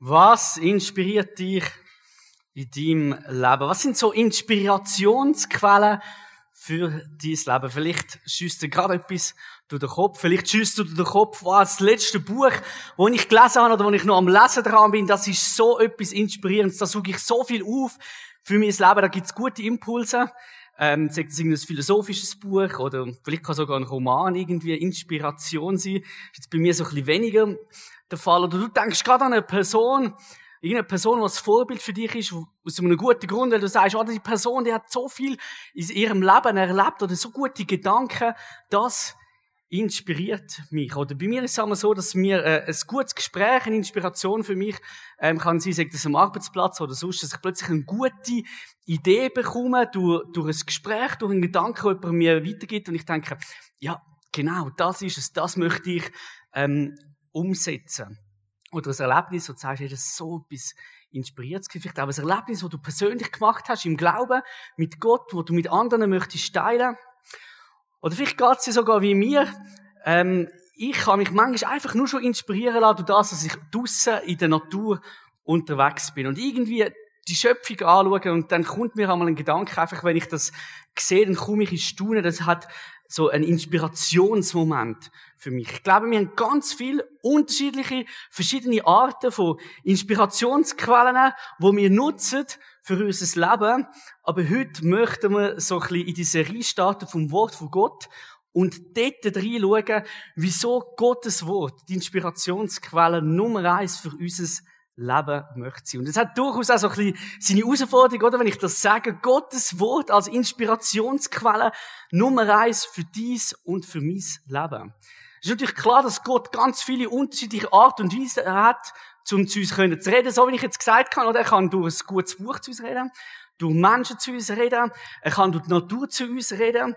Was inspiriert dich in deinem Leben? Was sind so Inspirationsquellen für dein Leben? Vielleicht schießt dir gerade etwas durch den Kopf. Vielleicht schießt du durch den Kopf, wow, das letzte Buch, das ich gelesen habe oder wo ich noch am Lesen dran bin, das ist so etwas Inspirierendes. Da suche ich so viel auf für mein Leben. Da gibt es gute Impulse. Ähm, sagt es ein philosophisches Buch oder vielleicht kann sogar ein Roman irgendwie Inspiration sein. Ist jetzt bei mir so ein bisschen weniger der Fall. Oder du denkst gerade an eine Person, irgendeine Person, was Vorbild für dich ist, aus einem guten Grund, weil du sagst, oh, die Person, die hat so viel in ihrem Leben erlebt oder so gute Gedanken, das inspiriert mich. Oder bei mir ist es einmal so, dass mir äh, ein gutes Gespräch, eine Inspiration für mich ähm, kann sein, sagt das am Arbeitsplatz oder sonst, dass ich plötzlich eine gute Idee bekomme durch, durch ein Gespräch, durch einen Gedanken, den jemand mir weitergibt und ich denke, ja, genau, das ist es, das möchte ich ähm, umsetzen. Oder ein Erlebnis, wo du sagst, hey, das ist so etwas inspiriert. Vielleicht auch ein Erlebnis, das du persönlich gemacht hast, im Glauben, mit Gott, wo du mit anderen möchtest teilen. Oder vielleicht geht es dir sogar wie mir. Ähm, ich kann mich manchmal einfach nur schon inspirieren lassen durch das, dass ich draussen in der Natur unterwegs bin. Und irgendwie die Schöpfung anschauen und dann kommt mir einmal ein Gedanke, einfach wenn ich das sehe, dann komme ich in Staunen. Das hat so ein Inspirationsmoment für mich. Ich glaube, wir haben ganz viele unterschiedliche, verschiedene Arten von Inspirationsquellen, wo wir nutzen für unser Leben. Aber heute möchten wir so ein bisschen in die Serie starten vom Wort von Gott und dort reinschauen, wieso Gottes Wort die Inspirationsquelle Nummer eins für unser Leben möchte sein. Und es hat durchaus auch so ein bisschen seine Herausforderung, oder? Wenn ich das sage, Gottes Wort als Inspirationsquelle Nummer eins für dies und für mein Leben. Es ist natürlich klar, dass Gott ganz viele unterschiedliche Art und Weisen hat, um zu uns zu reden. So wie ich jetzt gesagt habe, oder? Er kann durch ein gutes Buch zu uns reden, durch Menschen zu uns reden, er kann durch die Natur zu uns reden.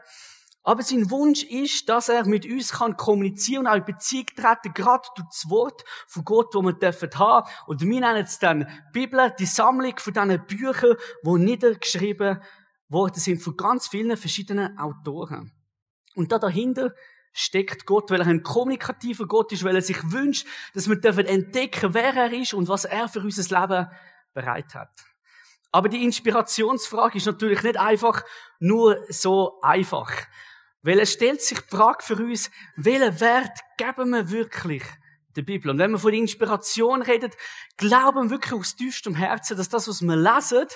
Aber sein Wunsch ist, dass er mit uns kann kommunizieren und auch in Beziehung treten, gerade durch das Wort von Gott, das wir dürfen haben. Und wir nennen es dann Bibel, die Sammlung von diesen Büchern, die niedergeschrieben worden sind von ganz vielen verschiedenen Autoren. Und da dahinter steckt Gott, weil er ein kommunikativer Gott ist, weil er sich wünscht, dass wir dürfen entdecken, wer er ist und was er für unser Leben bereit hat. Aber die Inspirationsfrage ist natürlich nicht einfach nur so einfach. Weil es stellt sich die Frage für uns, welchen Wert geben wir wirklich der Bibel? Und wenn wir von Inspiration reden, glauben wir wirklich aus tiefstem Herzen, dass das, was wir lesen,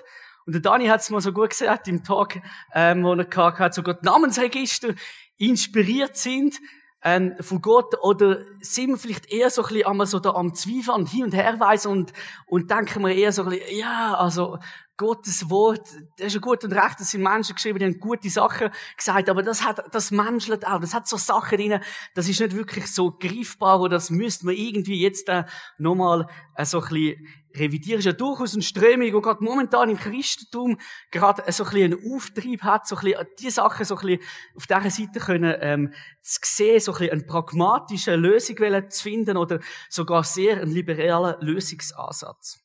und der Dani hat es mal so gut gesagt im Tag, ähm, wo er gehabt hat, sogar die Namensregister inspiriert sind ähm, von Gott oder sind wir vielleicht eher so ein bisschen einmal so da am Zweifeln hin und her weisen und, und denken wir eher so ein bisschen, ja, also Gottes Wort, das ist ja gut und recht, das sind Menschen geschrieben, die haben gute Sachen gesagt, aber das hat, das menschelt auch, das hat so Sachen drin, das ist nicht wirklich so greifbar oder das müsste man irgendwie jetzt äh, nochmal äh, so ein bisschen revidieren. Das ist ja durchaus eine Strömung, die gerade momentan im Christentum gerade so ein bisschen einen Auftrieb hat, so ein bisschen die Sachen so ein bisschen auf dieser Seite können, ähm, zu sehen, so ein bisschen eine pragmatische Lösung zu finden oder sogar sehr einen liberalen Lösungsansatz.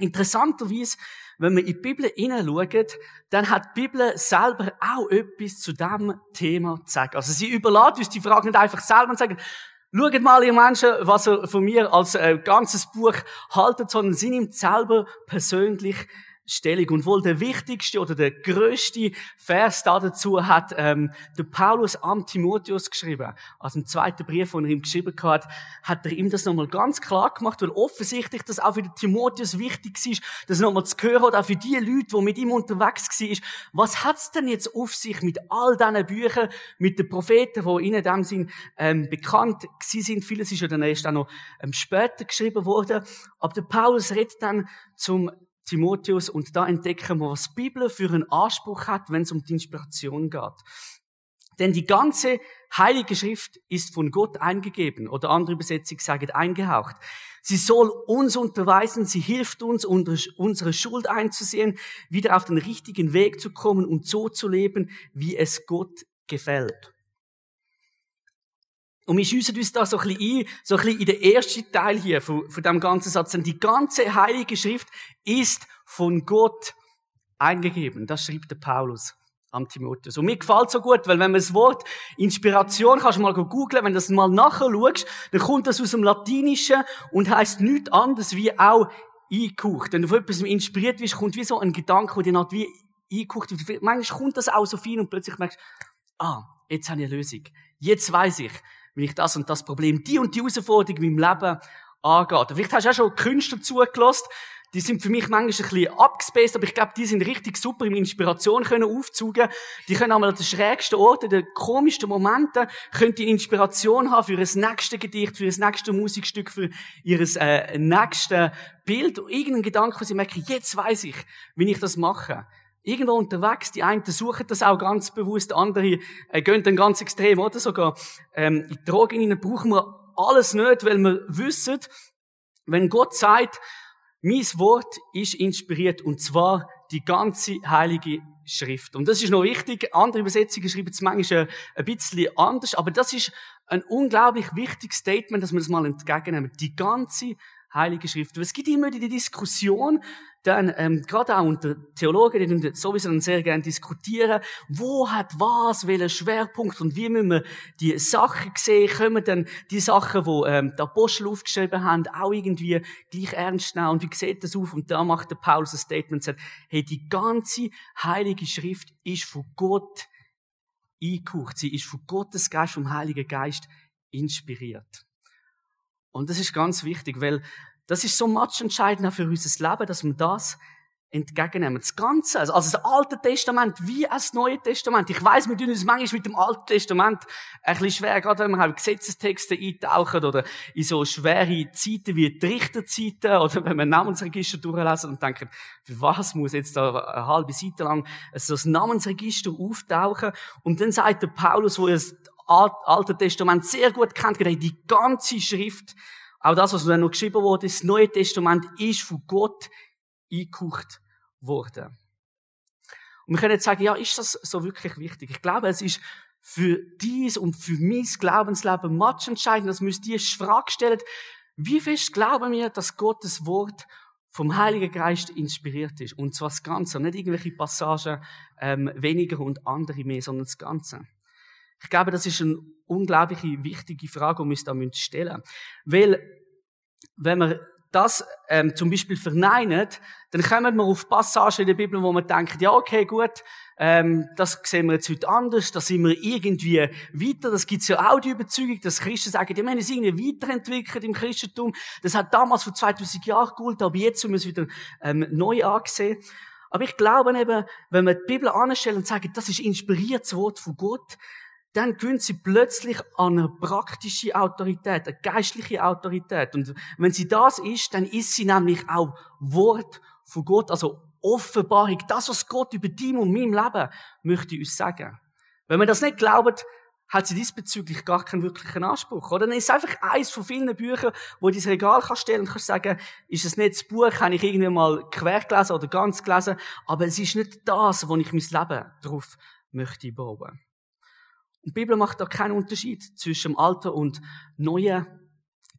Interessanterweise wenn wir in die Bibel hineinschauen, dann hat die Bibel selber auch etwas zu diesem Thema zu sagen. Also sie überlädt uns die Frage nicht einfach selber und sagen, Schaut mal, ihr Menschen, was er von mir als äh, ganzes Buch haltet, sondern sie nimmt selber persönlich Stellung. Und wohl der wichtigste oder der größte Vers dazu hat ähm, der Paulus am Timotheus geschrieben. Also im zweiten Brief, den er ihm geschrieben hat, hat er ihm das nochmal ganz klar gemacht, weil offensichtlich das auch für den Timotheus wichtig ist, das nochmal zu hören, oder auch für die Leute, die mit ihm unterwegs waren. Was hat's denn jetzt auf sich mit all diesen Büchern, mit den Propheten, die in dem Sinn ähm, bekannt sind? Vieles ist ja dann erst auch noch ähm, später geschrieben worden. Aber der Paulus redet dann zum Timotheus und da entdecken wir, was die Bibel für einen Anspruch hat, wenn es um die Inspiration geht. Denn die ganze Heilige Schrift ist von Gott eingegeben oder andere Übersetzungen sagen eingehaucht. Sie soll uns unterweisen, sie hilft uns, unsere Schuld einzusehen, wieder auf den richtigen Weg zu kommen und so zu leben, wie es Gott gefällt. Und wir schiessen uns da so ein bisschen ein, so ein bisschen in den ersten Teil hier von, von dem ganzen Satz. Denn die ganze Heilige Schrift ist von Gott eingegeben. Das schreibt der Paulus. am Timotheus. Und mir gefällt so gut, weil wenn man das Wort Inspiration kannst du mal googlen, wenn du das mal nachher schaust, dann kommt das aus dem Latinischen und heißt nichts anderes wie auch eingehaucht. Wenn du von etwas inspiriert wirst, kommt wie so ein Gedanke, der dir halt wie eingehaucht wird. Manchmal kommt das auch so viel und plötzlich merkst du, ah, jetzt habe ich eine Lösung. Jetzt weiß ich, wie ich das und das Problem, die und die Herausforderung in meinem Leben angeht. Vielleicht hast du auch schon Künstler zugelassen, die sind für mich manchmal ein bisschen abgespaced, aber ich glaube, die sind richtig super im Inspiration können aufzugen. Die können einmal an den schrägsten Orten, den komischsten Momenten, können die Inspiration haben für das nächste Gedicht, für das nächste Musikstück, für ihr äh, nächstes Bild. Irgendein Gedanke, wo sie merken, jetzt weiß ich, wie ich das mache. Irgendwo unterwegs, die einen suchen das auch ganz bewusst, andere äh, gehen dann ganz extrem, oder sogar ähm, in Drogen brauchen wir alles nicht, weil wir wissen, wenn Gott sagt, mein Wort ist inspiriert und zwar die ganze heilige Schrift. Und das ist noch wichtig. Andere Übersetzungen schreiben es manchmal ein bisschen anders, aber das ist ein unglaublich wichtiges Statement, dass wir das mal entgegennehmen. Die ganze Heilige Schrift. es gibt immer die Diskussion, dann ähm, gerade auch unter Theologen, die sowieso dann sehr gerne diskutieren, wo hat was, welchen Schwerpunkt und wie müssen wir die Sachen sehen, können dann die Sachen, wo ähm, die Apostel aufgeschrieben haben, auch irgendwie gleich ernst nehmen und wie sieht das auf? Und da macht der Paulus ein Statement sagt, hey, die ganze Heilige Schrift ist von Gott eingehaucht, sie ist von Gottes Geist, vom Heiligen Geist inspiriert. Und das ist ganz wichtig, weil das ist so entscheidend für unser Leben, dass wir das entgegennehmen. Das Ganze, also, also das Alte Testament wie das Neue Testament. Ich weiß, wir tun uns manchmal mit dem Alten Testament ein bisschen schwer, gerade wenn wir halt Gesetzestexte eintauchen oder in so schwere Zeiten wie die Richterzeiten oder wenn wir Namensregister durchlesen und denken, für was muss jetzt da eine halbe Seite lang so das Namensregister auftauchen? Und dann sagt der Paulus, wo er Alte Testament sehr gut kennt, die ganze Schrift, auch das, was dann noch geschrieben wurde, das Neue Testament ist von Gott eingehaucht worden. Und wir können jetzt sagen, ja, ist das so wirklich wichtig? Ich glaube, es ist für dies und für mein Glaubensleben match entscheidend, dass wir uns die Frage stellen, wie fest glauben wir, dass Gottes Wort vom Heiligen Geist inspiriert ist? Und zwar das Ganze, nicht irgendwelche Passagen ähm, weniger und andere mehr, sondern das Ganze. Ich glaube, das ist eine unglaublich wichtige Frage, die wir uns da stellen müssen. Weil, wenn wir das ähm, zum Beispiel verneinen, dann kommen wir auf Passagen in der Bibel, wo man denkt, ja, okay, gut, ähm, das sehen wir jetzt heute anders, da sind wir irgendwie weiter. Das gibt's ja auch die Überzeugung, dass Christen sagen, die haben uns irgendwie weiterentwickelt im Christentum. Das hat damals vor 2000 Jahren geholt, aber jetzt müssen wir es wieder ähm, neu angesehen. Aber ich glaube eben, wenn wir die Bibel anstellen und sagen, das ist inspiriertes Wort von Gott, dann gewinnt sie plötzlich an eine praktische Autorität, eine geistliche Autorität. Und wenn sie das ist, dann ist sie nämlich auch Wort von Gott, also Offenbarung, das, was Gott über dir und meinem Leben möchte uns sagen. Wenn man das nicht glaubt, hat sie diesbezüglich gar keinen wirklichen Anspruch. Oder dann ist es einfach eins von vielen Büchern, wo du ins Regal kannst stellen und kannst sagen, ist es nicht das Buch, habe ich irgendwie mal quer gelesen oder ganz gelesen, aber es ist nicht das, wo ich mein Leben drauf möchte bauen. Die Bibel macht da keinen Unterschied zwischen dem Alten und Neuen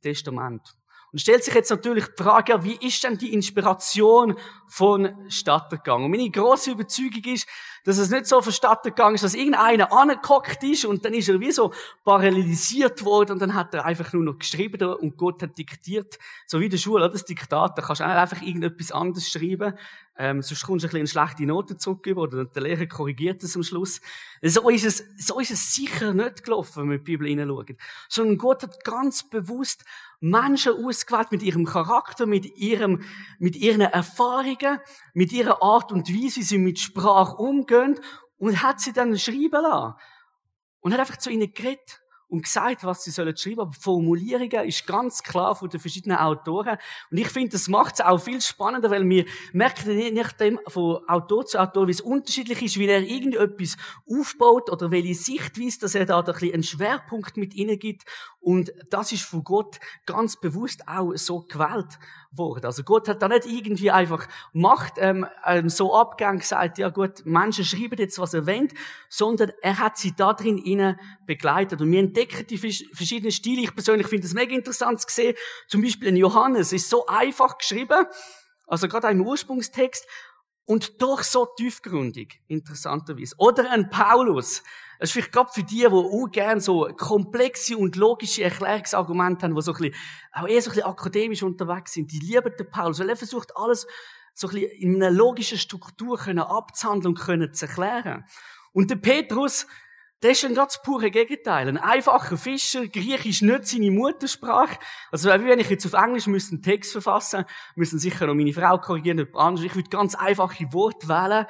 Testament. Und stellt sich jetzt natürlich die Frage, wie ist denn die Inspiration von Stadtergang? Und meine grosse Überzeugung ist, dass es nicht so verstattet gegangen ist, dass irgendeiner angekockt ist und dann ist er wie so paralysiert worden und dann hat er einfach nur noch geschrieben und Gott hat diktiert. So wie in der Schule, das Diktat, da kannst du einfach irgendetwas anderes schreiben, ähm, sonst kommst du ein bisschen schlechte Note zurück oder der Lehrer korrigiert es am Schluss. So ist es, so ist es sicher nicht gelaufen, wenn wir die Bibel hineinschauen. Sondern Gott hat ganz bewusst Menschen ausgewählt mit ihrem Charakter, mit ihrem, mit ihren Erfahrungen, mit ihrer Art und Weise, wie sie mit Sprache umgehen und hat sie dann schreiben lassen. Und hat einfach zu ihnen geredet und gesagt, was sie sollen schreiben. Aber Formulierungen ist ganz klar von den verschiedenen Autoren. Und ich finde, das macht es auch viel spannender, weil wir merken nicht nachdem von Autor zu Autor, wie es unterschiedlich ist, wie er irgendetwas aufbaut oder welche Sichtweise, dass er da ein bisschen einen Schwerpunkt mit gibt. Und das ist von Gott ganz bewusst auch so gewählt worden. Also Gott hat da nicht irgendwie einfach Macht ähm, ähm, so abgegangen gesagt, ja gut, Menschen schreiben jetzt, was er wollen, sondern er hat sie da drin innen begleitet. Und wir entdecken die verschiedenen Stile. Ich persönlich finde es mega interessant zu sehen. Zum Beispiel in Johannes ist so einfach geschrieben, also gerade im Ursprungstext, und doch so tiefgründig, interessanterweise. Oder ein Paulus. Das ist vielleicht gerade für die, die auch gerne so komplexe und logische Erklärungsargumente haben, die so ein bisschen, auch eher so ein bisschen akademisch unterwegs sind. Die lieben den Paulus, weil er versucht, alles so ein bisschen in einer logischen Struktur abzuhandeln und zu erklären. Und der Petrus, der ist ein ganz pure Gegenteil. Ein einfacher Fischer, Griechisch nicht seine Muttersprache. Also, wenn ich jetzt auf Englisch müsste einen Text verfassen, müssen sicher noch meine Frau korrigieren, jemand anderes. Ich würde ganz einfache Worte wählen.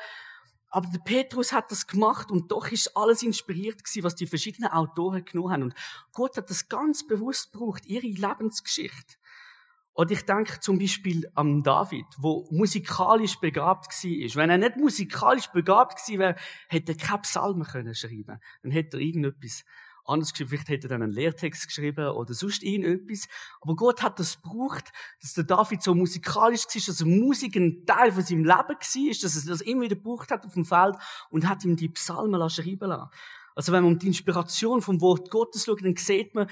Aber der Petrus hat das gemacht und doch ist alles inspiriert gewesen, was die verschiedenen Autoren genommen haben. Und Gott hat das ganz bewusst gebraucht, ihre Lebensgeschichte. Und ich denke zum Beispiel an David, wo musikalisch begabt war. Wenn er nicht musikalisch begabt gewesen wäre, hätte er keine Psalmen können schreiben. Dann hätte er irgendetwas anderes geschrieben. Vielleicht hätte er dann einen Lehrtext geschrieben oder sonst irgendetwas. Aber Gott hat das gebraucht, dass der David so musikalisch war, dass Musik ein Teil von seinem Leben war, dass er das immer wieder gebraucht hat auf dem Feld und hat ihm die Psalmen schreiben lassen. Also wenn man um die Inspiration vom Wort Gottes schaut, dann sieht man,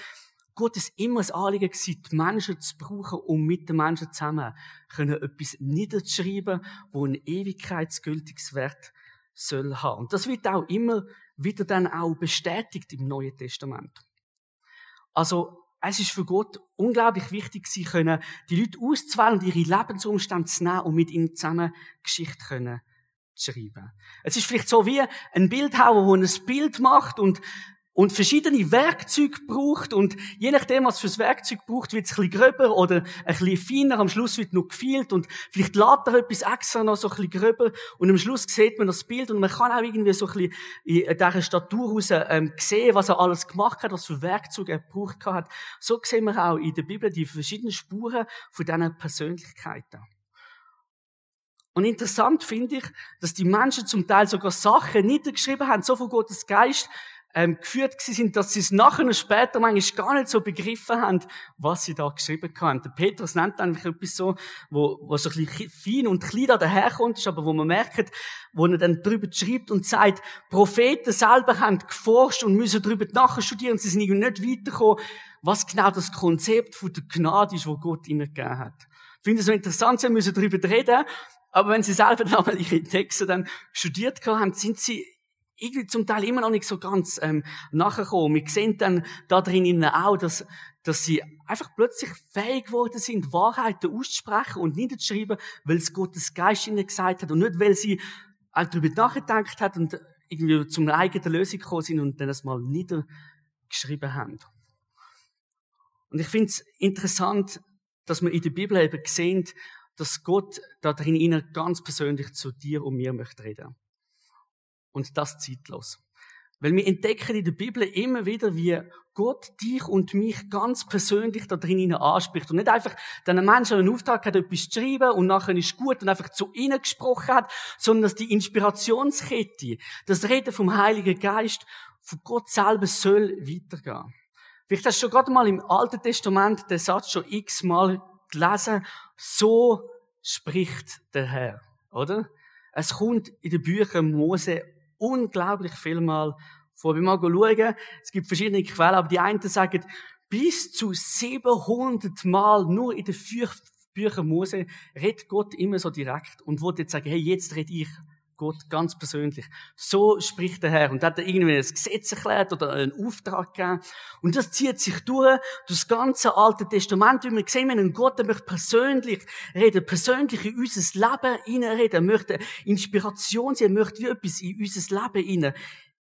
Gott ist immer ein Anliegen gewesen, die Menschen zu brauchen, um mit den Menschen zusammen können etwas niederzuschreiben, wo ein ewigkeitsgültiges Wert soll haben. Und das wird auch immer wieder dann auch bestätigt im Neuen Testament. Also, es ist für Gott unglaublich wichtig, sie können die Leute auszuwählen und ihre Lebensumstände zu nehmen und mit ihnen zusammen Geschichte können schreiben. Es ist vielleicht so wie ein Bildhauer, der ein Bild macht und und verschiedene Werkzeuge braucht und je nachdem, was fürs Werkzeug braucht, wird es ein bisschen gröber oder ein bisschen feiner. Am Schluss wird noch gefielt und vielleicht lädt er etwas extra noch so ein bisschen gröber und am Schluss sieht man das Bild und man kann auch irgendwie so ein bisschen in dieser Statur raus ähm, sehen, was er alles gemacht hat, was für Werkzeuge er gebraucht hat. So sehen wir auch in der Bibel die verschiedenen Spuren von diesen Persönlichkeiten. Und interessant finde ich, dass die Menschen zum Teil sogar Sachen niedergeschrieben haben, so von Gottes Geist, ähm, geführt sind, dass sie es nachher später manchmal gar nicht so begriffen haben, was sie da geschrieben haben. Der Petrus nennt einfach etwas so, wo, wo so ein bisschen fein und klein da daherkommt, ist, aber wo man merkt, wo er dann drüber schreibt und sagt, Propheten selber haben geforscht und müssen drüber nachher studieren, sie sind irgendwie nicht weitergekommen, was genau das Konzept von der Gnade ist, wo Gott ihnen gegeben hat. Ich finde es so interessant, sie müssen darüber reden, aber wenn sie selber dann mal ihre Texte dann studiert haben, sind sie irgendwie zum Teil immer noch nicht so ganz ähm, nachgekommen. Wir sehen dann da drinnen auch, dass, dass sie einfach plötzlich fähig geworden sind, Wahrheiten auszusprechen und niederzuschreiben, weil es Gottes Geist ihnen gesagt hat und nicht, weil sie halt darüber nachgedacht hat und irgendwie zum eigenen Lösung gekommen sind und dann das mal niedergeschrieben haben. Und ich finde es interessant, dass wir in der Bibel eben sehen, dass Gott da drin ganz persönlich zu dir und mir möchte reden. Und das zeitlos. Weil wir entdecken in der Bibel immer wieder, wie Gott dich und mich ganz persönlich da drin anspricht. Und nicht einfach den Menschen einen Auftrag hat, etwas zu schreiben und nachher ist gut und einfach zu ihnen gesprochen hat, sondern dass die Inspirationskette, das Reden vom Heiligen Geist von Gott selber soll weitergehen. Vielleicht hast du schon gerade mal im Alten Testament den Satz schon x-mal gelesen. So spricht der Herr, oder? Es kommt in den Büchern Mose unglaublich viel mal vor. Wir mal schauen, es gibt verschiedene Quellen, aber die einen sagen, bis zu 700 Mal nur in den Büchern Mose redet Gott immer so direkt und wollte jetzt sagen, hey, jetzt red ich Gott ganz persönlich. So spricht der Herr. Und hat er irgendwie ein Gesetz erklärt oder einen Auftrag gegeben. Und das zieht sich durch, das ganze Alte Testament. Wie wir sehen, wir einen Gott, der möchte persönlich reden, persönlich in unser Leben hineinreden. Möchte Inspiration sein, möchte wie etwas in unser Leben hinein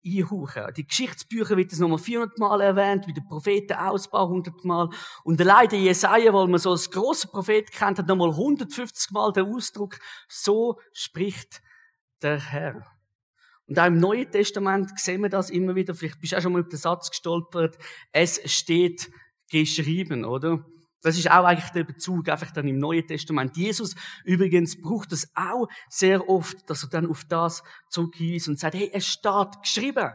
einhauchen. Die Geschichtsbücher wird es nochmal 400 Mal erwähnt, wie der Propheten Ausbau 100 Mal. Und der Jesaja, weil man so als grosser Prophet kennt, hat nochmal 150 Mal den Ausdruck, so spricht der Herr. Und auch im Neuen Testament sehen wir das immer wieder. Vielleicht bist du auch schon mal über den Satz gestolpert. Es steht geschrieben, oder? Das ist auch eigentlich der Bezug einfach dann im Neuen Testament. Jesus übrigens braucht das auch sehr oft, dass er dann auf das zurückweist und sagt, hey, es steht geschrieben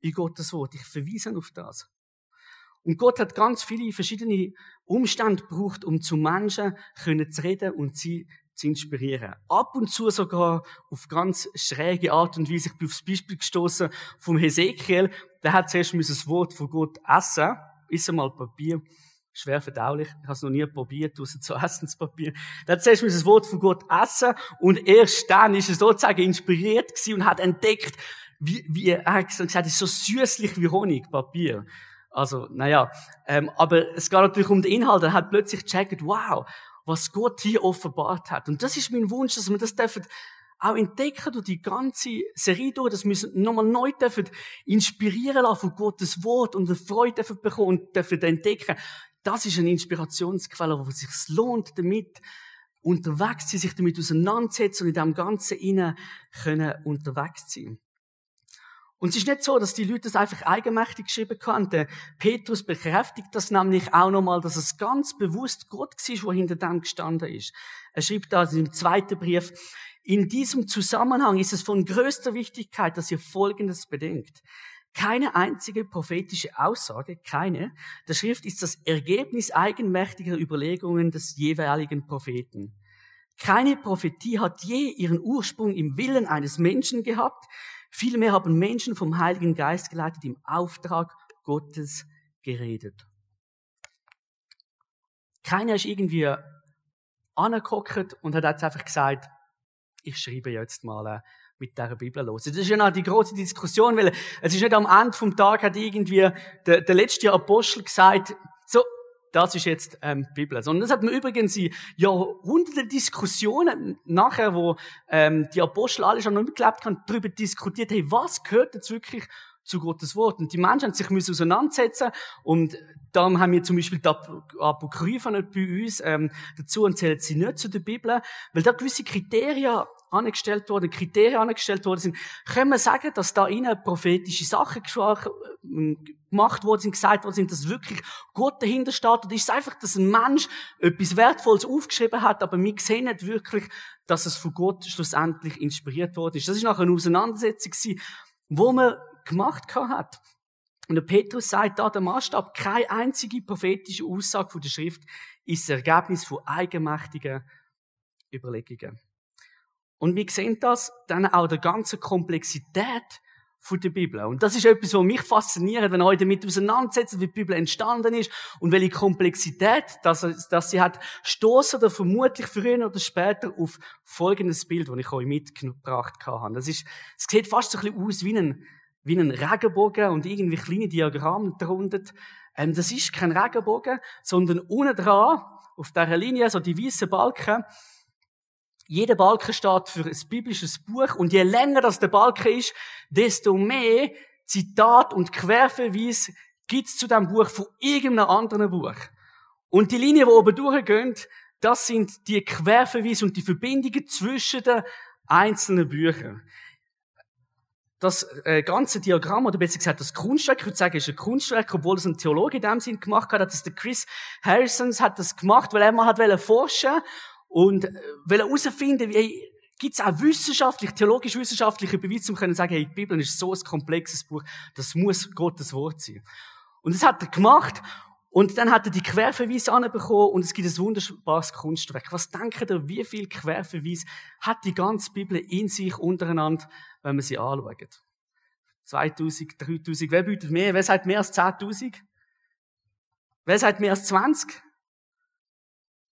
in Gottes Wort. Ich verweise auf das. Und Gott hat ganz viele verschiedene Umstände gebraucht, um zu Menschen zu reden und sie zu inspirieren. Ab und zu sogar auf ganz schräge Art und Weise. Ich bin aufs Beispiel gestoßen vom Hesekiel. Der hat zuerst das Wort von Gott essen. Ist einmal Papier. schwer verdaulich. Ich habe es noch nie probiert, außer zu Essenspapier. Dann zuerst muss das Wort von Gott essen und erst dann ist er sozusagen inspiriert und hat entdeckt, wie, wie er hat gesagt, es ist so süßlich wie Honig, Papier. Also, naja, ähm, aber es geht natürlich um den Inhalt. Er hat plötzlich gecheckt, wow, was Gott hier offenbart hat. Und das ist mein Wunsch, dass wir das dürfen auch entdecken durch die ganze Serie durch, dass wir nochmal neu dürfen inspirieren lassen von Gottes Wort und eine Freude dürfen bekommen und dürfen entdecken, das ist eine Inspirationsquelle, wo es sich lohnt, damit unterwegs zu sein, sich damit auseinandersetzen und in dem Ganzen innen können unterwegs sein. Und es ist nicht so, dass die Leute das einfach eigenmächtig geschrieben haben. Der Petrus bekräftigt das nämlich auch nochmal, dass es ganz bewusst Gott war, wo hinter dem gestanden ist. Er schreibt da im zweiten Brief, in diesem Zusammenhang ist es von größter Wichtigkeit, dass ihr Folgendes bedenkt. Keine einzige prophetische Aussage, keine, der Schrift ist das Ergebnis eigenmächtiger Überlegungen des jeweiligen Propheten. Keine Prophetie hat je ihren Ursprung im Willen eines Menschen gehabt, vielmehr haben Menschen vom Heiligen Geist geleitet im Auftrag Gottes geredet. Keiner ist irgendwie angeguckt und hat jetzt einfach gesagt, ich schreibe jetzt mal äh, mit dieser Bibel los. Das ist ja noch die große Diskussion, weil es ist nicht am Ende vom Tag hat irgendwie der, der letzte Apostel gesagt, so, das ist jetzt ähm, Bibel. Sondern das hat man übrigens in Jahrhunderte Diskussionen nachher, wo ähm, die Apostel alle schon mitgelebt haben, darüber diskutiert, hey, was gehört jetzt wirklich zu Gottes Wort. Und die Menschen haben sich müssen auseinandersetzen und darum haben wir zum Beispiel die Apokryphen nicht bei uns ähm, dazu und zählen sie nicht zu der Bibel, weil da gewisse Kriterien angestellt worden, Kriterien angestellt worden sind. Können wir sagen, dass da innen prophetische Sachen äh, gemacht worden sind, gesagt worden sind, dass wirklich Gott dahinter steht? Oder ist es einfach, dass ein Mensch etwas Wertvolles aufgeschrieben hat, aber wir sehen nicht wirklich, dass es von Gott schlussendlich inspiriert worden ist. Das ist nachher eine Auseinandersetzung wo man gemacht hat. Und der Petrus sagt da, der Maßstab, keine einzige prophetische Aussage von der Schrift ist das Ergebnis von eigenmächtigen Überlegungen. Und wir sehen das dann auch der ganzen Komplexität von der Bibel. Und das ist etwas, was mich fasziniert, wenn ihr damit auseinandersetzt, wie die Bibel entstanden ist und welche Komplexität, dass, dass sie hat, stoßen oder vermutlich früher oder später auf folgendes Bild, das ich euch mitgebracht habe. Das ist, es sieht fast so ein bisschen aus wie ein, wie ein Regenbogen und irgendwie kleine Diagramme darunter. Ähm, das ist kein Regenbogen, sondern unten dran, auf dieser Linie, so die weißen Balken, jeder Balken steht für ein biblisches Buch und je länger das der Balken ist, desto mehr Zitat und Querverweis gibt's zu dem Buch von irgendeinem anderen Buch. Und die Linien, die oben durchgehen, das sind die Querverweise und die Verbindungen zwischen den einzelnen Büchern. Das äh, ganze Diagramm, oder besser gesagt das Kunstwerk, ich würde sagen, ist ein Kunstwerk, obwohl es ein Theologe in dem Sinn gemacht hat, hat das der Chris Harrison hat das gemacht, weil er mal hat forschen und äh, will herausfinden, wie, gibt es auch wissenschaftlich, theologisch-wissenschaftliche Beweise, um können sagen, hey, die Bibel ist so ein komplexes Buch, das muss Gottes Wort sein. Und das hat er gemacht. Und dann hat er die Querverweise anbekommen und es gibt ein wunderbares Kunstwerk. Was denkt ihr, wie viel Querverweise hat die ganze Bibel in sich untereinander, wenn man sie anschaut? 2000, 3000, wer bietet mehr? Wer sagt mehr als 10.000? Wer sagt mehr als 20?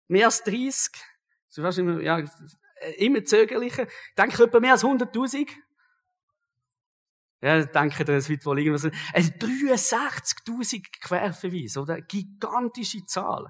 Mehr als 30? So fast immer, ja, immer zögerlicher. Denke ich etwa mehr als 100.000? Ja, denke, das wird wohl irgendwas. Also 63.000 Querverweise, oder? Gigantische Zahl.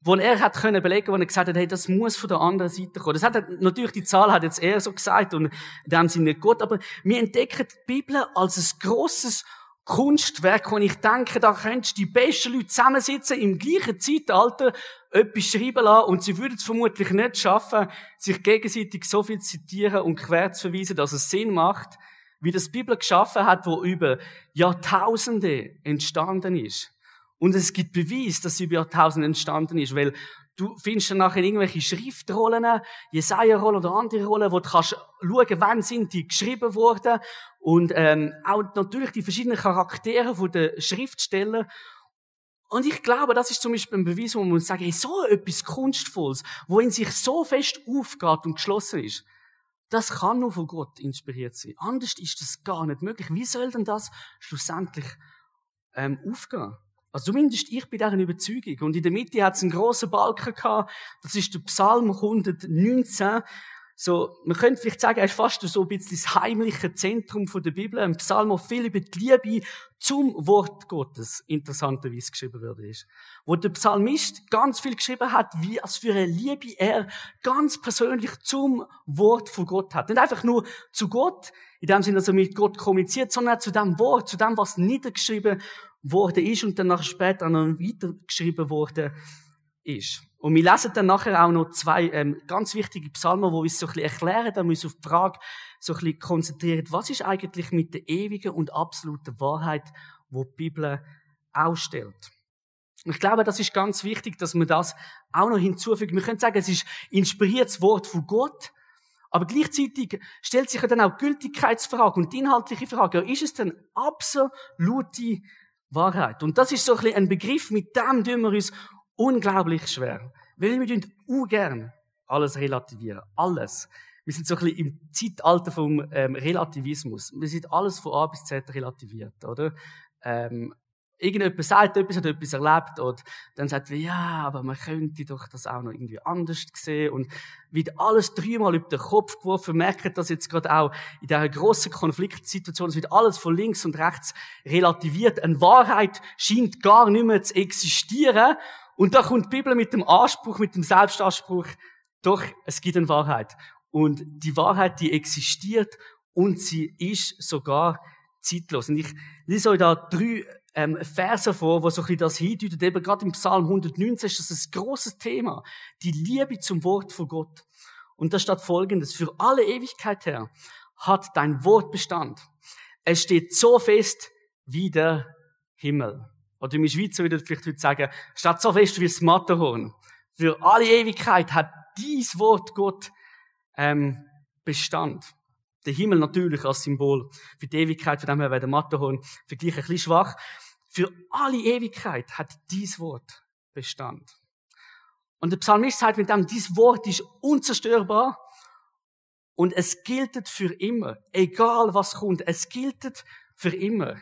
Wo er hat können belegen, wo er gesagt hat, hey, das muss von der anderen Seite kommen. Das hat er, natürlich die Zahl hat jetzt er so gesagt und in dem Sinne nicht gut, aber wir entdecken die Bibel als ein grosses Kunstwerk, wo ich denke, da könntest die besten Leute zusammensitzen, im gleichen Zeitalter etwas schreiben lassen und sie würden es vermutlich nicht schaffen, sich gegenseitig so viel zitieren und quer zu verweisen, dass es Sinn macht, wie das Bibel geschaffen hat, wo über Jahrtausende entstanden ist. Und es gibt Beweis, dass sie über Jahrtausende entstanden ist, weil du findest dann nachher irgendwelche Schriftrollen, Jesaja-Rollen oder andere Rollen, wo du kannst schauen, wann sind die geschrieben worden und ähm, auch natürlich die verschiedenen Charaktere von den Schriftstellern. Und ich glaube, das ist zum Beispiel ein Beweis, wo man muss sagen, hey, so etwas Kunstvolles, wo in sich so fest aufgeht und geschlossen ist, das kann nur von Gott inspiriert sein. Anders ist das gar nicht möglich. Wie soll denn das schlussendlich ähm, aufgehen? Also zumindest ich bin deren Überzeugung. Und in der Mitte hat es einen grossen Balken gehabt. Das ist der Psalm 119. So, man könnte vielleicht sagen, er ist fast so ein bisschen das heimliche Zentrum der Bibel. Ein Psalm, wo viel über die Liebe zum Wort Gottes interessanterweise geschrieben wurde. Wo der Psalmist ganz viel geschrieben hat, wie als für eine Liebe er ganz persönlich zum Wort von Gott hat. Nicht einfach nur zu Gott, in dem Sinne, er mit Gott kommuniziert, sondern auch zu dem Wort, zu dem, was niedergeschrieben worden ist und dann nachher später noch weitergeschrieben worden ist. Und wir lesen dann nachher auch noch zwei ähm, ganz wichtige Psalmen, wo wir es so ein bisschen erklären, da wir uns auf die Frage so ein bisschen konzentrieren, was ist eigentlich mit der ewigen und absoluten Wahrheit, wo die Bibel ausstellt. Ich glaube, das ist ganz wichtig, dass man das auch noch hinzufügt. Wir können sagen, es ist inspiriertes Wort von Gott, aber gleichzeitig stellt sich ja dann auch die Gültigkeitsfrage und die inhaltliche Frage, ja, ist es denn absolute Wahrheit? Und das ist so ein, bisschen ein Begriff, mit dem tun wir uns unglaublich schwer. Weil wir tun ungern alles relativieren. Alles. Wir sind so ein bisschen im Zeitalter vom ähm, Relativismus. Wir sind alles von A bis Z relativiert, oder? Ähm, irgendjemand sagt etwas, hat etwas erlebt und dann sagt wir, ja, aber man könnte doch das auch noch irgendwie anders sehen und wird alles dreimal über den Kopf geworfen, merkt das jetzt gerade auch in dieser grossen Konfliktsituation, es wird alles von links und rechts relativiert, eine Wahrheit scheint gar nicht mehr zu existieren und da kommt die Bibel mit dem Anspruch, mit dem Selbstanspruch, doch, es gibt eine Wahrheit. Und die Wahrheit, die existiert und sie ist sogar zeitlos. Und ich lese euch da drei ähm, Verse vor, wo so ein bisschen das hindeuten. Eben gerade im Psalm 119 ist das ein grosses Thema. Die Liebe zum Wort von Gott. Und da steht folgendes. Für alle Ewigkeit her hat dein Wort Bestand. Es steht so fest wie der Himmel. Oder im Schweizer würde ich vielleicht sagen, statt so fest wie das Matterhorn. Für alle Ewigkeit hat dies Wort Gott ähm, Bestand. Der Himmel natürlich als Symbol für die Ewigkeit, von dem her wäre der Matterhorn vergleich ein bisschen schwach. Für alle Ewigkeit hat dies Wort Bestand. Und der Psalmist sagt mit dem, dies Wort ist unzerstörbar und es gilt für immer. Egal was kommt, es gilt für immer.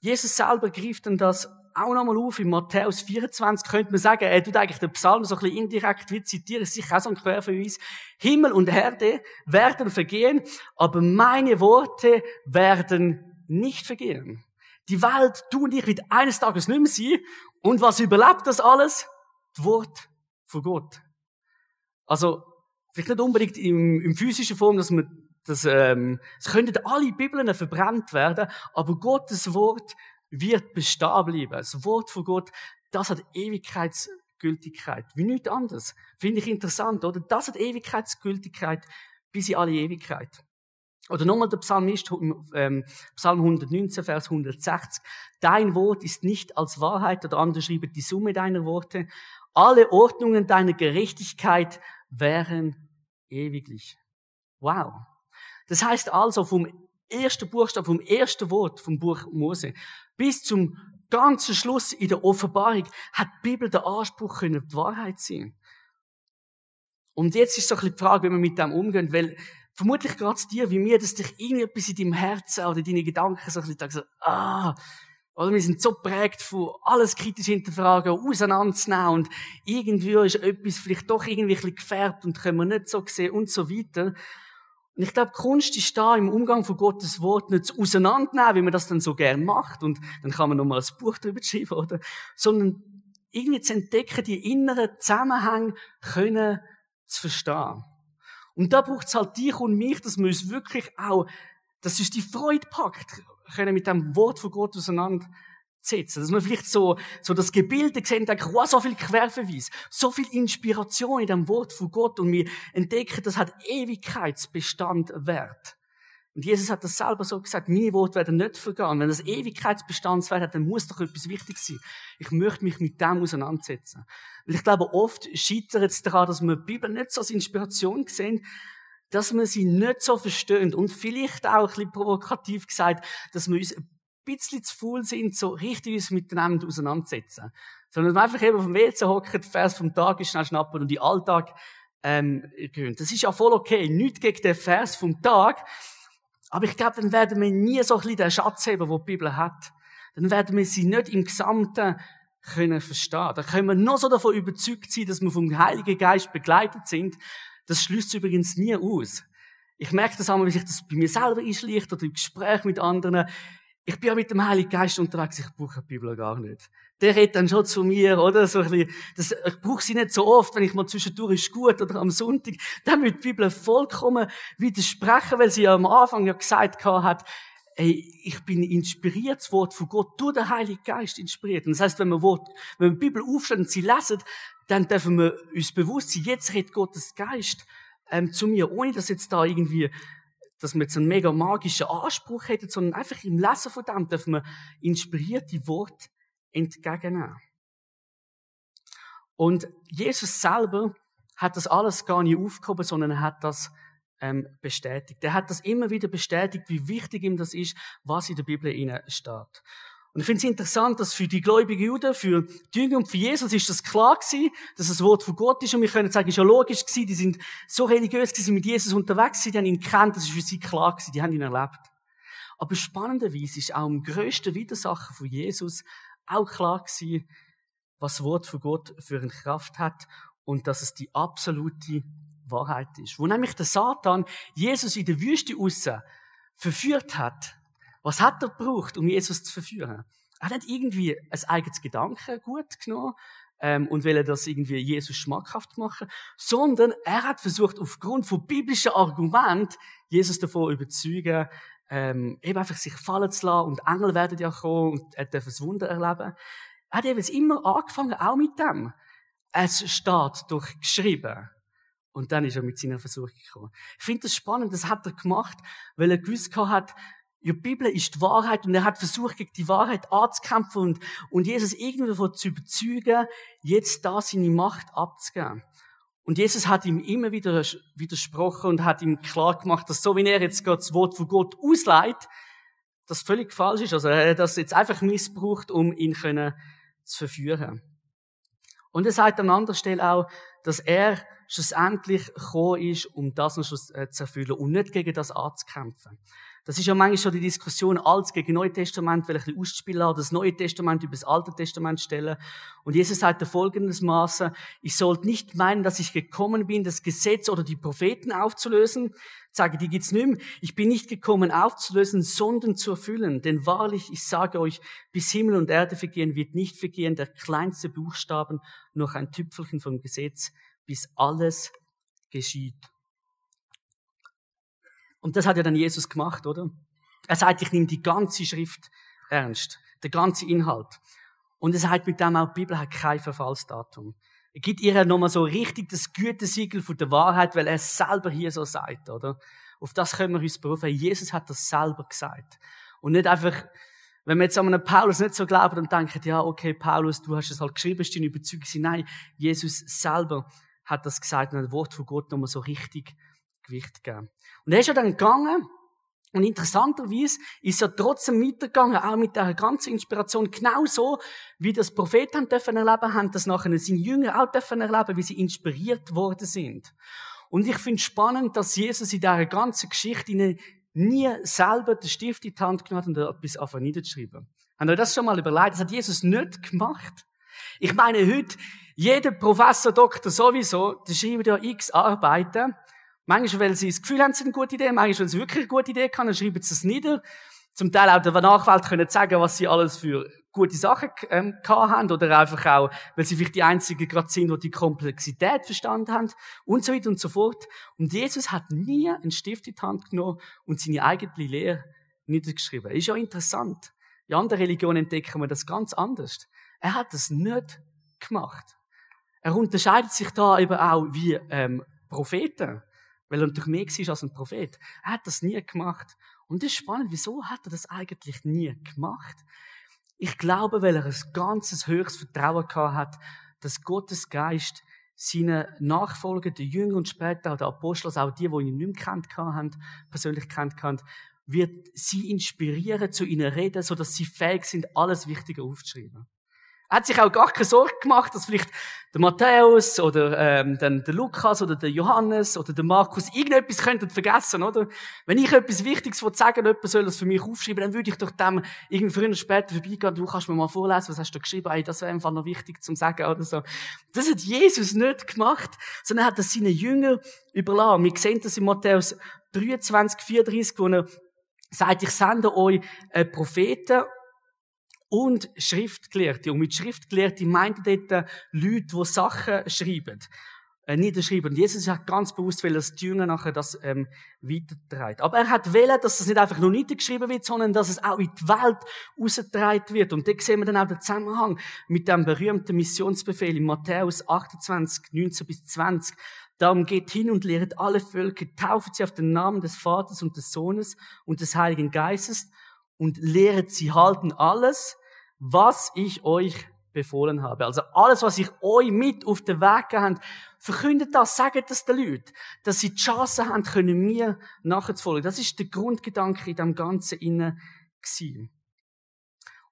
Jesus selber greift dann das auch nochmal auf. In Matthäus 24 könnte man sagen, er tut eigentlich den Psalm so ein bisschen indirekt wie zitieren, sicher auch so ein Querverweis. Himmel und Erde werden vergehen, aber meine Worte werden nicht vergehen. Die Welt, du und ich, wird eines Tages nicht mehr sein. Und was überlebt das alles? Das Wort von Gott. Also, vielleicht nicht unbedingt im, im physischen Form, dass man das, ähm, es könnten alle Bibeln verbrannt werden, aber Gottes Wort wird bestehen bleiben. Das Wort von Gott, das hat Ewigkeitsgültigkeit. Wie nichts anderes. Finde ich interessant, oder? Das hat Ewigkeitsgültigkeit bis in alle Ewigkeit. Oder nochmal der Psalmist, ähm, Psalm 119, Vers 160. Dein Wort ist nicht als Wahrheit, oder andere schreiben die Summe deiner Worte. Alle Ordnungen deiner Gerechtigkeit wären ewiglich. Wow. Das heißt also vom ersten Buchstaben, vom ersten Wort vom Buch Mose bis zum ganzen Schluss in der Offenbarung hat die Bibel den Anspruch können, die Wahrheit sein. Und jetzt ist so ein bisschen die Frage, wie wir mit dem umgehen, weil vermutlich geht es dir wie mir, dass dich irgendetwas in deinem Herzen oder deine Gedanken so ein bisschen so, ah, oder wir sind so prägt von alles kritisch hinterfragen, auseinanderzunehmen und irgendwie ist etwas vielleicht doch irgendwie ein bisschen gefärbt und können wir nicht so sehen und so weiter. Und ich glaube, Kunst ist da im Umgang von Gottes Wort nicht auseinandernehmen, wie man das dann so gern macht und dann kann man nochmal ein Buch drüber schreiben, oder? Sondern irgendwie zu entdecken, die inneren Zusammenhänge können zu verstehen. Und da braucht es halt dich und mich, dass wir uns wirklich auch, dass uns die Freude packt, können mit dem Wort von Gott auseinander setzen. Dass man vielleicht so, so das Gebilde sehen, denkt, wow, so viel Querverweis, so viel Inspiration in dem Wort von Gott und wir entdecken, das hat Ewigkeitsbestand wert. Und Jesus hat das selber so gesagt, meine Worte werden nicht vergehen. Wenn das Ewigkeitsbestandswert hat, dann muss doch etwas wichtig sein. Ich möchte mich mit dem auseinandersetzen. Weil ich glaube, oft scheitert es daran, dass wir die Bibel nicht so als Inspiration sehen, dass wir sie nicht so verstehen und vielleicht auch ein bisschen provokativ gesagt, dass wir uns bisschen zu faul sind, so richtig uns miteinander auseinandersetzen. Sondern dass wir einfach eben vom WC hocken, Vers vom Tag schnell schnappen und die Alltag ähm, gewöhnt. Das ist ja voll okay. Nicht gegen den Vers vom Tag. Aber ich glaube, dann werden wir nie so ein bisschen den Schatz haben, den die Bibel hat. dann werden wir sie nicht im Gesamten können verstehen. Da können wir noch so davon überzeugt sein, dass wir vom Heiligen Geist begleitet sind. Das schließt übrigens nie aus. Ich merke das einmal, wie sich das bei mir selber einschleicht oder im Gespräch mit anderen. Ich bin ja mit dem Heiligen Geist unterwegs, ich brauche die Bibel gar nicht. Der redet dann schon zu mir, oder? So ein bisschen, das, ich brauche sie nicht so oft, wenn ich mal zwischendurch ist gut oder am Sonntag. Dann wird die Bibel vollkommen widersprechen, weil sie ja am Anfang ja gesagt hat, ey, ich bin inspiriert, das Wort von Gott durch den Heiligen Geist inspiriert. Und das heißt, wenn wir, Wort, wenn wir die Bibel aufstellen und sie lesen, dann dürfen wir uns bewusst sein, jetzt redet Gottes Geist ähm, zu mir, ohne dass jetzt da irgendwie, dass wir jetzt einen mega magischen Anspruch hätten, sondern einfach im Lesen von dem dürfen wir inspirierte Wort entgegennehmen. Und Jesus selber hat das alles gar nicht aufgehoben, sondern er hat das ähm, bestätigt. Er hat das immer wieder bestätigt, wie wichtig ihm das ist, was in der Bibel steht. Und ich finde es interessant, dass für die gläubigen Juden, für die Jünger und für Jesus ist das klar gewesen, dass das Wort von Gott ist. Und wir können sagen, es ist ja logisch gewesen, die sind so religiös gewesen, mit Jesus unterwegs die haben ihn gekannt, das ist für sie klar gewesen, die haben ihn erlebt. Aber spannenderweise ist auch im grössten Widersacher von Jesus auch klar gewesen, was das Wort von Gott für eine Kraft hat und dass es die absolute Wahrheit ist. Wo nämlich der Satan Jesus in der Wüste aussen verführt hat, was hat er gebraucht, um Jesus zu verführen? Er hat irgendwie ein eigenes Gedanken gut genommen ähm, und will das irgendwie Jesus schmackhaft machen, sondern er hat versucht, aufgrund von biblischen Argumenten Jesus davon überzeugen, ähm, eben einfach sich fallen zu lassen und Engel werden ja kommen und er darf ein Wunder erleben. Er hat eben immer angefangen, auch mit dem. Es steht durch geschrieben. Und dann ist er mit seiner Versuchung gekommen. Ich finde das spannend, das hat er gemacht, weil er gewusst hat, ja, die Bibel ist die Wahrheit und er hat versucht, gegen die Wahrheit anzukämpfen und, und Jesus irgendwie davon zu überzeugen, jetzt da seine Macht abzugeben. Und Jesus hat ihm immer wieder widersprochen und hat ihm klar gemacht, dass so wie er jetzt Gott das Wort von Gott ausleiht, das völlig falsch ist. Also er hat das jetzt einfach missbraucht, um ihn können zu verführen. Und er sagt an anderer Stelle auch, dass er schlussendlich gekommen ist, um das noch äh, zu erfüllen und nicht gegen das anzukämpfen. Das ist ja manchmal schon die Diskussion, Altes gegen Neue Testament, weil ich ein das Neue Testament über das Alte Testament stellen. Und Jesus sagt folgendes Maße, ich sollte nicht meinen, dass ich gekommen bin, das Gesetz oder die Propheten aufzulösen. Ich sage, die gibt's nicht mehr. Ich bin nicht gekommen aufzulösen, sondern zu erfüllen. Denn wahrlich, ich sage euch, bis Himmel und Erde vergehen, wird nicht vergehen der kleinste Buchstaben, noch ein Tüpfelchen vom Gesetz, bis alles geschieht. Und das hat ja dann Jesus gemacht, oder? Er sagt, ich nehme die ganze Schrift ernst, der ganze Inhalt. Und er sagt mit dem auch, die Bibel hat kein Verfallsdatum. Er gibt ihr nochmal so richtig das Gütesiegel von der Wahrheit, weil er selber hier so sagt, oder? Auf das können wir uns berufen. Jesus hat das selber gesagt. Und nicht einfach, wenn wir jetzt an einen Paulus nicht so glauben und denken, ja, okay, Paulus, du hast es halt geschrieben, ist deine Überzeugung. Nein, Jesus selber hat das gesagt und ein Wort von Gott nochmal so richtig Gewicht gegeben. Und er ist ja dann gegangen, und interessanterweise ist er trotzdem weitergegangen, auch mit der ganzen Inspiration, genauso wie das Propheten dürfen erleben haben, das nachher seine Jünger auch dürfen erleben, wie sie inspiriert worden sind. Und ich finde spannend, dass Jesus in dieser ganzen Geschichte nie selber den Stift in die Hand genommen hat und etwas anfangen niederzuschreiben. Habt ihr das schon mal überlegt? Das hat Jesus nicht gemacht. Ich meine, heute, jeder Professor, Doktor sowieso, der schreibt ja x Arbeiten, Manchmal, weil sie das Gefühl haben, es ist eine gute Idee, manchmal, weil sie wirklich eine gute Idee haben, dann schreiben sie es nieder. Zum Teil auch der Nachwelt können sagen, was sie alles für gute Sachen ähm, haben oder einfach auch, weil sie vielleicht die Einzigen gerade sind, die die Komplexität verstanden haben und so weiter und so fort. Und Jesus hat nie einen Stift in die Hand genommen und seine eigene Lehre niedergeschrieben. Ist ja interessant. In anderen Religionen entdecken wir das ganz anders. Er hat das nicht gemacht. Er unterscheidet sich da eben auch wie ähm, Propheten weil er natürlich mehr war als ein Prophet. Er hat das nie gemacht. Und das ist spannend, wieso hat er das eigentlich nie gemacht? Ich glaube, weil er ein ganzes höchstes Vertrauen gehabt hat, dass Gottes Geist seine Nachfolger, die Jünger und später auch die Apostel, also auch die, die ihn nicht mehr kennt haben, persönlich haben, wird sie inspirieren, zu ihnen reden, so dass sie fähig sind, alles Wichtige aufzuschreiben. Er hat sich auch gar keine Sorge gemacht, dass vielleicht der Matthäus oder ähm, dann der Lukas oder der Johannes oder der Markus irgendetwas könnten vergessen, oder? Wenn ich etwas Wichtiges sagen jemand soll das für mich aufschreiben, dann würde ich doch dem irgendwie früher oder später vorbeigehen, du kannst mir mal vorlesen, was hast du geschrieben, ey, das wäre einfach noch wichtig zum sagen oder so. Das hat Jesus nicht gemacht, sondern er hat das seinen Jüngern überlassen. Wir sehen das in Matthäus 23, 34, wo er sagt, ich sende euch Propheten und Schriftgelehrte. Und mit Schriftgelehrte meint dort Leute, die Sachen schreiben, äh, niederschreiben. Und Jesus hat ganz bewusst dass die Jünger nachher das ähm, weitertreibt. Aber er hat wählen, dass das nicht einfach nur niedergeschrieben wird, sondern dass es auch in die Welt ausgetragen wird. Und da sehen wir dann auch den Zusammenhang mit dem berühmten Missionsbefehl in Matthäus 28, 19 bis 20. Darum geht hin und lehret alle Völker, tauft sie auf den Namen des Vaters und des Sohnes und des Heiligen Geistes und lehret sie halten alles, was ich euch befohlen habe. Also alles, was ich euch mit auf den Weg gegeben verkündet das, sagt das den Leuten, dass sie die Chance haben, können mir nachzufolgen. Das ist der Grundgedanke in dem Ganzen innen gewesen.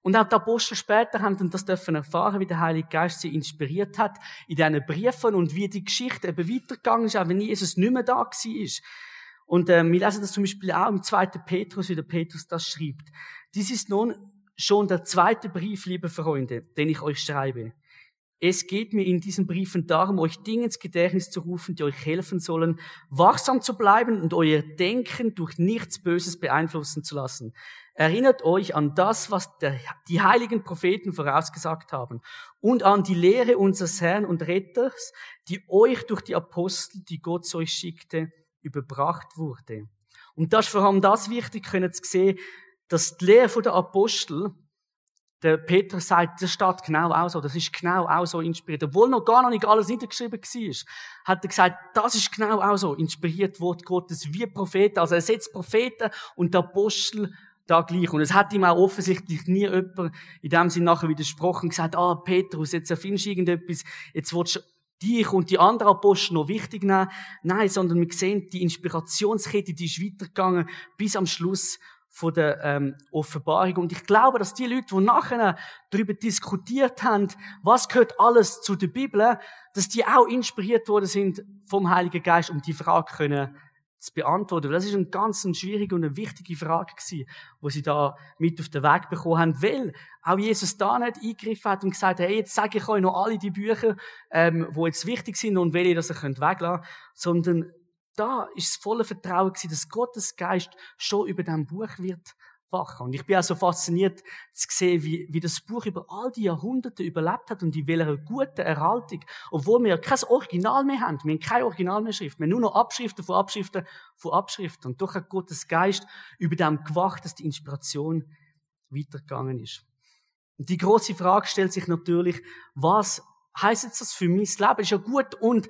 Und auch die Apostel später haben das dürfen erfahren, wie der Heilige Geist sie inspiriert hat in diesen Briefen und wie die Geschichte eben weitergegangen ist, auch wenn Jesus nicht mehr da war. Und äh, wir lesen das zum Beispiel auch im zweiten Petrus, wie der Petrus das schreibt. Dies ist nun schon der zweite Brief, liebe Freunde, den ich euch schreibe. Es geht mir in diesen Briefen darum, euch Dinge ins Gedächtnis zu rufen, die euch helfen sollen, wachsam zu bleiben und euer Denken durch nichts Böses beeinflussen zu lassen. Erinnert euch an das, was der, die heiligen Propheten vorausgesagt haben und an die Lehre unseres Herrn und Retters, die euch durch die Apostel, die Gott zu euch schickte, überbracht wurde. Und das ist vor allem das wichtig, können zu sehen, dass die Lehre der Apostel, der Peter sagt, das steht genau auch so, das ist genau auch so inspiriert. Obwohl noch gar noch nicht alles niedergeschrieben war, hat er gesagt, das ist genau auch so inspiriert Wort Gottes wie Propheten. Also er setzt Propheten und Apostel da gleich. Und es hat ihm auch offensichtlich nie jemand in dem Sinne nachher widersprochen, gesagt, ah, Petrus, jetzt erfindest du irgendetwas, jetzt willst du dich und die anderen Apostel noch wichtig nehmen. Nein, sondern wir sehen, die Inspirationskette, die ist weitergegangen bis am Schluss von der ähm, Offenbarung. Und ich glaube, dass die Leute, die nachher darüber diskutiert haben, was gehört alles zu der Bibel, dass die auch inspiriert worden sind vom Heiligen Geist, um die Frage können zu beantworten. Das ist eine ganz schwierige und eine wichtige Frage gewesen, wo sie da mit auf den Weg bekommen haben, weil auch Jesus da nicht eingegriffen hat und gesagt hat, hey, jetzt sage ich euch noch alle die Bücher, ähm, wo jetzt wichtig sind und welche, dass ihr könnt weglassen, sondern da ist das volle Vertrauen gewesen, dass Gottes Geist schon über dem Buch wird wachen. Und ich bin auch so fasziniert zu sehen, wie, wie das Buch über all die Jahrhunderte überlebt hat und in welcher guten Erhaltung, obwohl wir ja kein Original mehr haben. Wir haben keine Original mehr Schrift. Wir haben nur noch Abschriften von Abschriften von Abschriften. Und doch hat Gottes Geist über dem gewacht, dass die Inspiration weitergegangen ist. Und die große Frage stellt sich natürlich, was heißt das für mein Leben? Ist ja gut und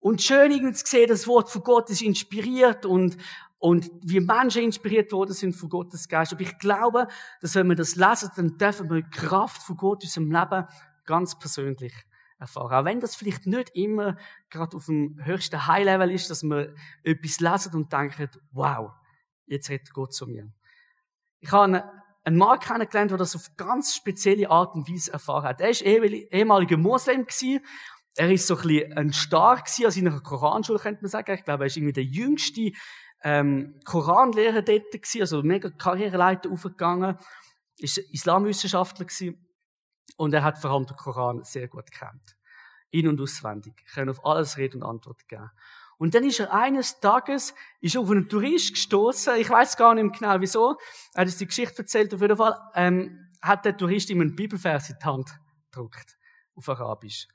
und schön irgendwie zu sehen, das Wort von Gott ist inspiriert und, und wie Menschen inspiriert worden sind von Gottes Geist. Aber ich glaube, dass wenn wir das lesen, dann dürfen wir die Kraft von Gott in unserem Leben ganz persönlich erfahren. Auch wenn das vielleicht nicht immer gerade auf dem höchsten High-Level ist, dass wir etwas lesen und denken, wow, jetzt redet Gott zu mir. Ich habe einen Mann kennengelernt, der das auf ganz spezielle Art und Weise erfahren hat. Er war ehemaliger Muslim er ist so ein bisschen ein Star gewesen seiner Koranschule, könnte man sagen. Ich glaube, er ist irgendwie der jüngste ähm, Koranlehrer dort gewesen, also mega Karriereleiter aufgegangen. Ist Islamwissenschaftler gewesen. Und er hat vor allem den Koran sehr gut gekannt. In- und auswendig. Kann auf alles Reden und Antwort geben. Und dann ist er eines Tages ist auf einen Tourist gestoßen. Ich weiß gar nicht genau wieso. Er hat uns die Geschichte erzählt. Auf jeden Fall ähm, hat der Tourist ihm einen Bibelvers in die Hand gedruckt. Auf Arabisch.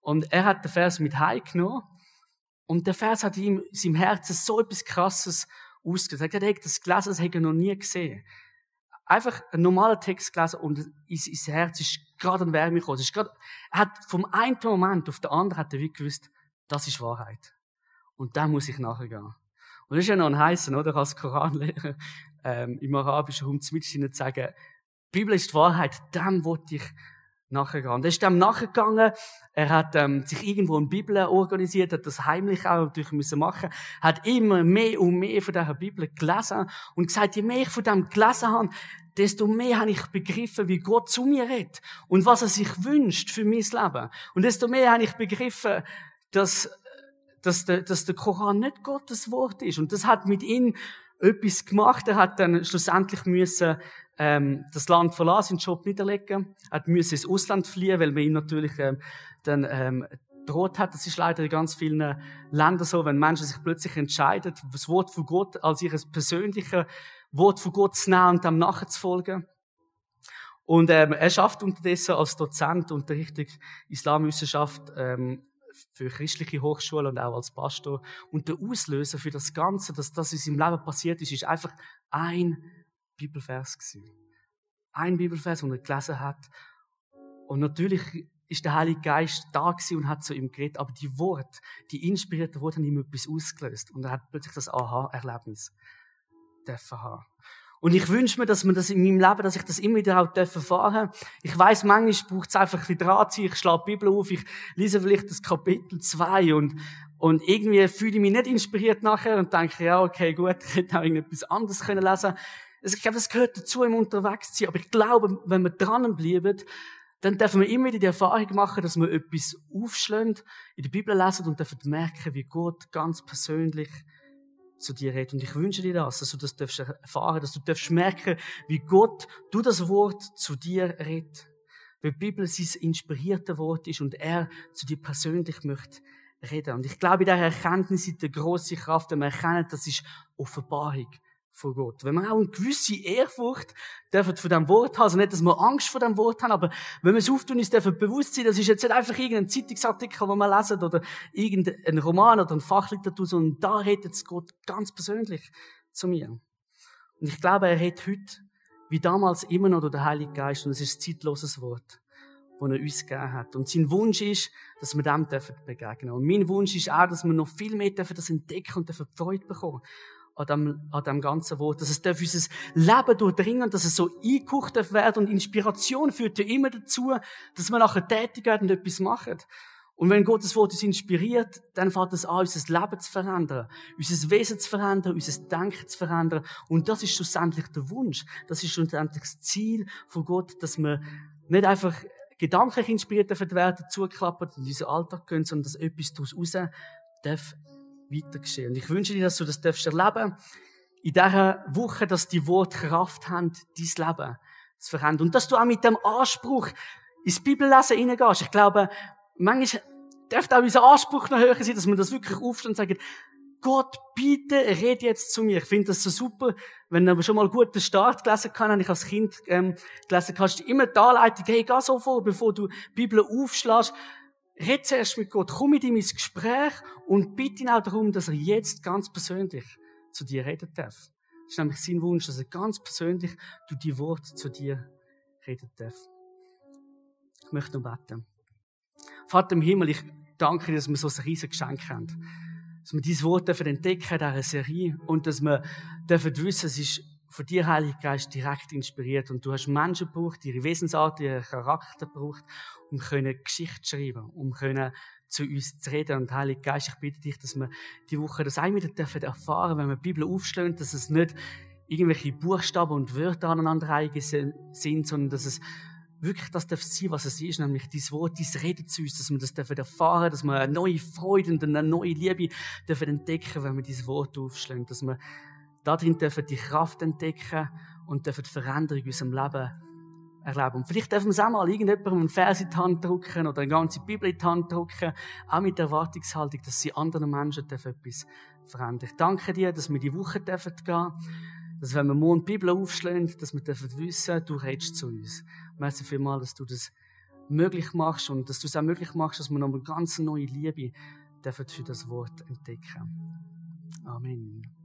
Und er hat den Vers mit heimgenommen. Und der Vers hat ihm in seinem Herzen so etwas Krasses ausgesagt. Er hat das gelesen, das hätte er noch nie gesehen. Einfach einen normalen Text gelesen und sein Herz ist gerade an Wärme gekommen. Gerade, er hat vom einen Moment auf den anderen hat er wie gewusst, das ist Wahrheit. Und da muss ich nachher gehen. Und das ist ja noch ein heißen, oder? Als Koranlehrer, ähm, im arabischen Raum zu sagen, die Bibel ist die Wahrheit, dem wollte ich nachgegangen. Er ist dem nachgegangen. Er hat ähm, sich irgendwo eine Bibel organisiert, hat das heimlich auch natürlich müssen machen, hat immer mehr und mehr von dieser Bibel gelesen und gesagt, je mehr ich von dem gelesen habe, desto mehr habe ich begriffen, wie Gott zu mir redet und was er sich wünscht für mein Leben. Und desto mehr habe ich begriffen, dass, dass, der, dass der Koran nicht Gottes Wort ist. Und das hat mit ihm etwas gemacht. Er hat dann schlussendlich müssen ähm, das Land verlassen, seinen Job niederlegen. Er müssen ins Ausland fliehen, weil man ihm natürlich ähm, dann ähm, droht hat. Das ist leider in ganz vielen Ländern so, wenn Menschen sich plötzlich entscheiden, das Wort von Gott als ihr persönliches Wort von Gott zu nehmen und dem nachzufolgen. Und ähm, er schafft unterdessen als Dozent unterrichtet Islamwissenschaft ähm, für christliche Hochschulen und auch als Pastor. Und der Auslöser für das Ganze, dass das in seinem Leben passiert ist, ist einfach ein Bibelvers gewesen. Ein Bibelvers, den er gelesen hat. Und natürlich ist der Heilige Geist da und hat zu ihm geredet, aber die Worte, die inspirierten Worte haben ihm etwas ausgelöst. Und er hat plötzlich das Aha-Erlebnis dürfen haben. Und ich wünsche mir, dass man das in meinem Leben, dass ich das immer wieder auch erfahren darf. Ich weiß, manchmal braucht es einfach ein bisschen Drahtziehen. Ich schlage die Bibel auf, ich lese vielleicht das Kapitel 2 und, und irgendwie fühle ich mich nicht inspiriert nachher und denke, ja, okay, gut, ich hätte auch irgendetwas anderes können lesen Ich glaube, das gehört dazu im Unterwegssein. Aber ich glaube, wenn wir dranbleiben, dann dürfen wir immer wieder die Erfahrung machen, dass wir etwas aufschlägt, in der Bibel lesen und dürfen merken, wie Gott ganz persönlich zu dir redet. Und ich wünsche dir das, dass du das darfst erfahren, dass du darfst merken, wie Gott du das Wort zu dir redet. Weil die Bibel sein inspiriertes Wort ist und er zu dir persönlich möchte reden. Und ich glaube, in dieser Erkenntnis ist die grosse Kraft, wenn wir erkennen, das ist Offenbarung von Gott. Wenn wir auch eine gewisse Ehrfurcht dürfen von dem Wort haben, also nicht, dass wir Angst vor dem Wort haben, aber wenn wir es auftun, ist dürfen bewusst sein, das ist jetzt nicht einfach irgendein Zeitungsartikel, den wir lesen, oder irgendein Roman oder ein Fachliteratur, sondern da redet es Gott ganz persönlich zu mir. Und ich glaube, er redet heute, wie damals immer noch durch den Heiligen Geist, und es ist ein zeitloses Wort, das er uns gegeben hat. Und sein Wunsch ist, dass wir dem dürfen begegnen. Und mein Wunsch ist auch, dass wir noch viel mehr dürfen das entdecken und dürfen Freude bekommen an dem, an dem ganzen Wort. Dass es darf unser Leben durchdringen, dass es so eingekocht werden und Inspiration führt ja immer dazu, dass wir nachher tätig werden und etwas machen. Und wenn Gottes Wort uns inspiriert, dann fängt es an, unser Leben zu verändern, unser Wesen zu verändern, unser Denken zu verändern. Und das ist schlussendlich der Wunsch. Das ist schlussendlich das Ziel von Gott, dass wir nicht einfach gedanklich inspiriert werden, zuklappen und in unseren Alltag gehen, sondern dass etwas daraus raus darf weiter geschehen. Und ich wünsche dir, dass du das darfst erleben in dieser Woche, dass die Worte Kraft haben, dein Leben zu verändern. Und dass du auch mit dem Anspruch ins Bibellesen hineingehst. Ich glaube, manchmal dürfte auch unser Anspruch noch höher sein, dass man das wirklich aufsteht und sagt, Gott, bitte, red jetzt zu mir. Ich finde das so super. Wenn du schon mal gut den Start gelesen kann, habe ich als Kind ähm, gelesen, kannst du immer die Anleitung, hey, geh so vor, bevor du die Bibel aufschlägst. Red zuerst mit Gott, komm mit ihm ins Gespräch und bitte ihn auch darum, dass er jetzt ganz persönlich zu dir reden darf. Das ist nämlich sein Wunsch, dass er ganz persönlich durch die Worte zu dir reden darf. Ich möchte noch beten. Vater im Himmel, ich danke dir, dass wir so ein riesiges Geschenk haben. Dass wir dieses Wort entdecken in dieser Serie und dass wir dürfen wissen, es ist von dir, Heiliger Geist, direkt inspiriert. Und du hast Menschen gebraucht, ihre Wesensart, ihren Charakter gebraucht, um können Geschichte zu schreiben, um können zu uns zu reden. Und Heiliger Geist, ich bitte dich, dass wir die Woche das auch wieder dürfen wenn wir die Bibel aufstellen, dass es nicht irgendwelche Buchstaben und Wörter aneinanderreihen sind, sondern dass es wirklich das darf sein, was es ist, nämlich dieses Wort, dieses Reden zu uns, dass wir das dürfen erfahren, dass wir eine neue Freude und eine neue Liebe dürfen entdecken, wenn wir dieses Wort aufstellen, dass wir darin dürfen die Kraft entdecken und dürfen die Veränderung in unserem Leben erleben. Und vielleicht dürfen wir auch mal irgendjemandem einen Vers in die Hand drücken oder eine ganze Bibel in die Hand drücken, auch mit der Erwartungshaltung, dass sie anderen Menschen etwas verändern. Ich danke dir, dass wir die Woche dürfen gehen, dass wenn wir morgen die Bibel aufschlagen, dass wir dürfen wissen, du redest zu uns. Merci vielmals, dass du das möglich machst und dass du es auch möglich machst, dass wir noch eine ganz neue Liebe dürfen für das Wort entdecken. Amen.